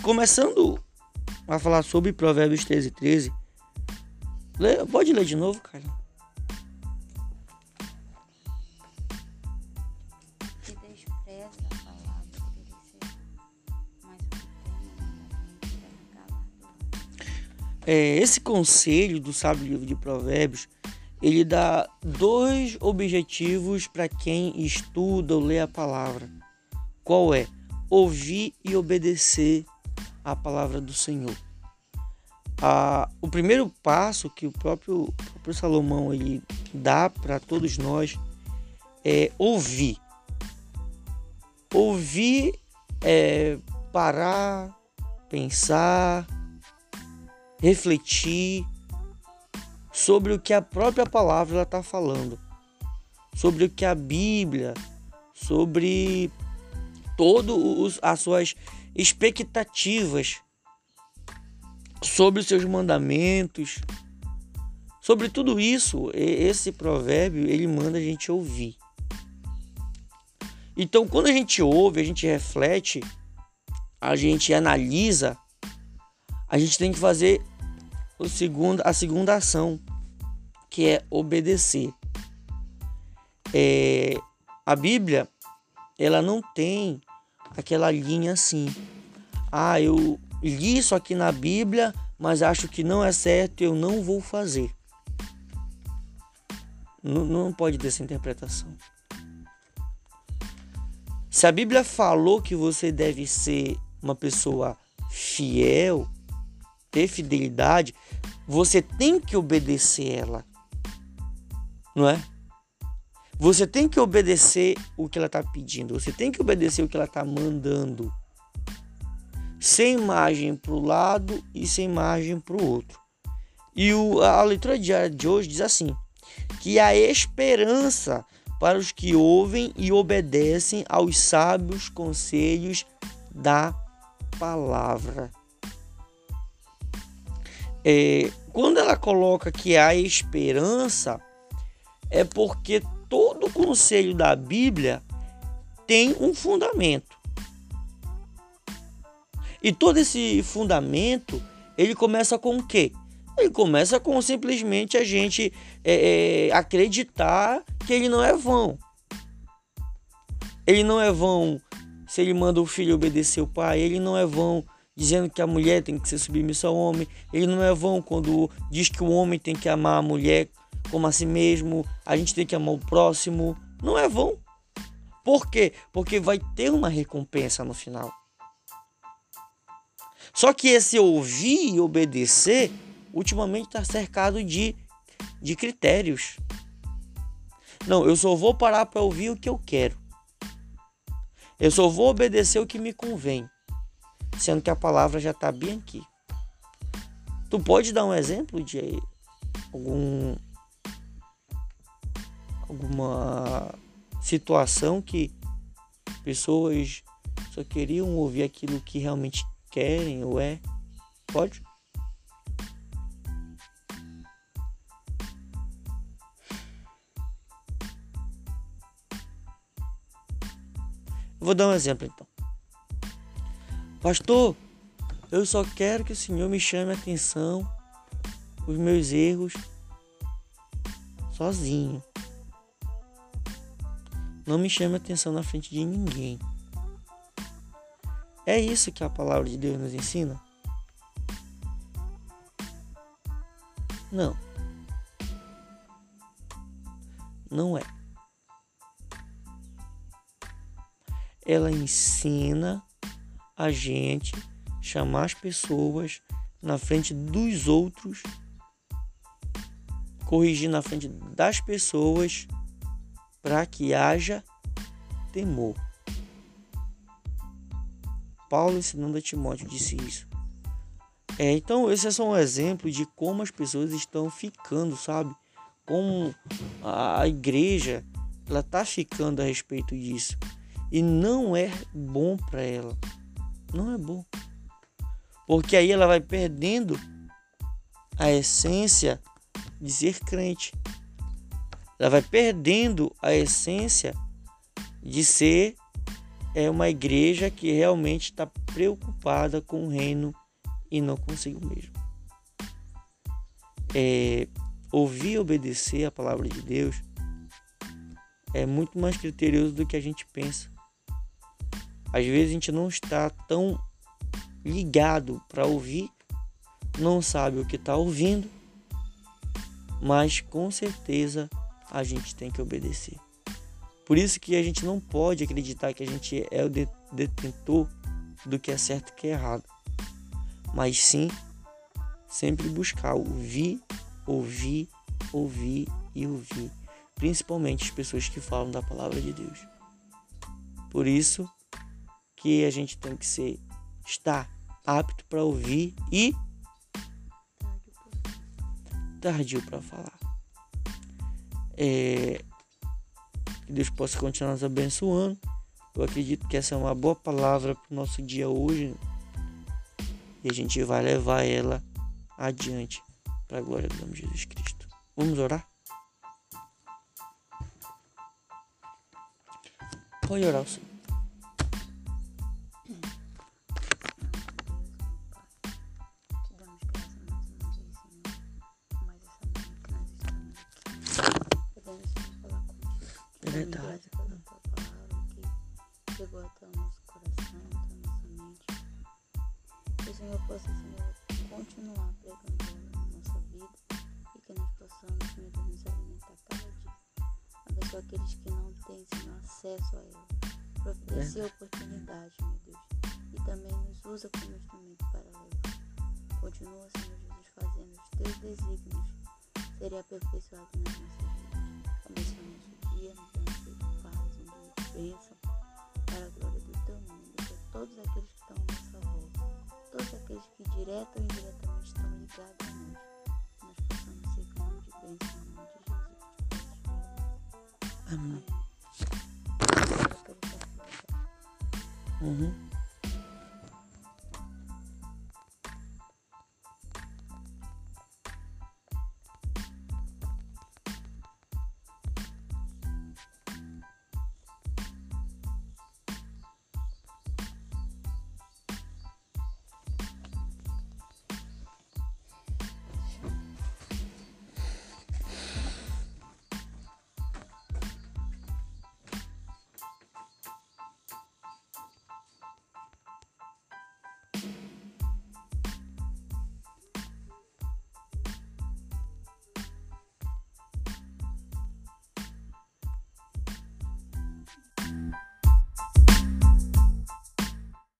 é, começando a falar sobre Provérbios 13, 13. Lê, pode ler de novo, cara. Que despreza a palavra galardoado. É, esse conselho do sábio livro de Provérbios, ele dá dois objetivos para quem estuda ou lê a palavra. Qual é? Ouvir e obedecer a palavra do Senhor. Ah, o primeiro passo que o próprio, o próprio Salomão ele dá para todos nós é ouvir. Ouvir é parar, pensar, refletir sobre o que a própria palavra está falando, sobre o que a Bíblia, sobre todas as suas expectativas sobre os seus mandamentos, sobre tudo isso, esse provérbio ele manda a gente ouvir. Então, quando a gente ouve, a gente reflete, a gente analisa, a gente tem que fazer o segundo, a segunda ação, que é obedecer. É, a Bíblia, ela não tem aquela linha assim. Ah, eu li isso aqui na Bíblia, mas acho que não é certo, eu não vou fazer. Não, não pode ter essa interpretação. Se a Bíblia falou que você deve ser uma pessoa fiel, ter fidelidade, você tem que obedecer ela. Não é? Você tem que obedecer o que ela está pedindo, você tem que obedecer o que ela está mandando sem margem para o lado e sem margem para o outro. E o, a leitura diária de hoje diz assim: que a esperança para os que ouvem e obedecem aos sábios conselhos da palavra. É, quando ela coloca que há esperança, é porque todo conselho da Bíblia tem um fundamento. E todo esse fundamento, ele começa com o quê? Ele começa com simplesmente a gente é, é, acreditar que ele não é vão. Ele não é vão se ele manda o filho obedecer o pai, ele não é vão dizendo que a mulher tem que ser submissa ao homem, ele não é vão quando diz que o homem tem que amar a mulher como a si mesmo, a gente tem que amar o próximo, não é vão. Por quê? Porque vai ter uma recompensa no final. Só que esse ouvir e obedecer, ultimamente está cercado de, de critérios. Não, eu só vou parar para ouvir o que eu quero. Eu só vou obedecer o que me convém. Sendo que a palavra já está bem aqui. Tu pode dar um exemplo de algum alguma situação que pessoas só queriam ouvir aquilo que realmente querem ou é. Pode? vou dar um exemplo então. Pastor, eu só quero que o Senhor me chame a atenção os meus erros sozinho. Não me chame atenção na frente de ninguém. É isso que a palavra de Deus nos ensina? Não. Não é. Ela ensina a gente chamar as pessoas na frente dos outros, corrigir na frente das pessoas para que haja temor. Paulo ensinando a Timóteo disse isso. É, então, esse é só um exemplo de como as pessoas estão ficando, sabe? Como a igreja ela tá ficando a respeito disso. E não é bom para ela. Não é bom. Porque aí ela vai perdendo a essência de ser crente. Ela vai perdendo a essência de ser é uma igreja que realmente está preocupada com o reino e não consigo mesmo. É, ouvir e obedecer a palavra de Deus é muito mais criterioso do que a gente pensa. Às vezes a gente não está tão ligado para ouvir, não sabe o que está ouvindo, mas com certeza a gente tem que obedecer. Por isso que a gente não pode acreditar que a gente é o detentor do que é certo e que é errado. Mas sim sempre buscar ouvir, ouvir, ouvir e ouvir. Principalmente as pessoas que falam da palavra de Deus. Por isso que a gente tem que ser estar apto para ouvir e tardio para falar. É, que Deus possa continuar nos abençoando. Eu acredito que essa é uma boa palavra para o nosso dia hoje. E a gente vai levar ela adiante para a glória do nome de Jesus Cristo. Vamos orar? Pode orar, Senhor. Chegou até o nosso coração, até a nossa mente. Que o Senhor possa, Senhor, continuar pregando na nossa vida e que nós possamos, Senhor, nos alimentar cada dia. Abençoa aqueles que não têm, Senhor, acesso a ela. Providencia a oportunidade, meu Deus. E também nos usa como instrumento para levar. Continua, Senhor Jesus, fazendo os teus desígnios serem aperfeiçoados nas nossas vidas. Abençoa nosso dia, nos de paz, de bênção, aqueles que direto ou indiretamente estão ligados a nós. Que nós possamos ser canal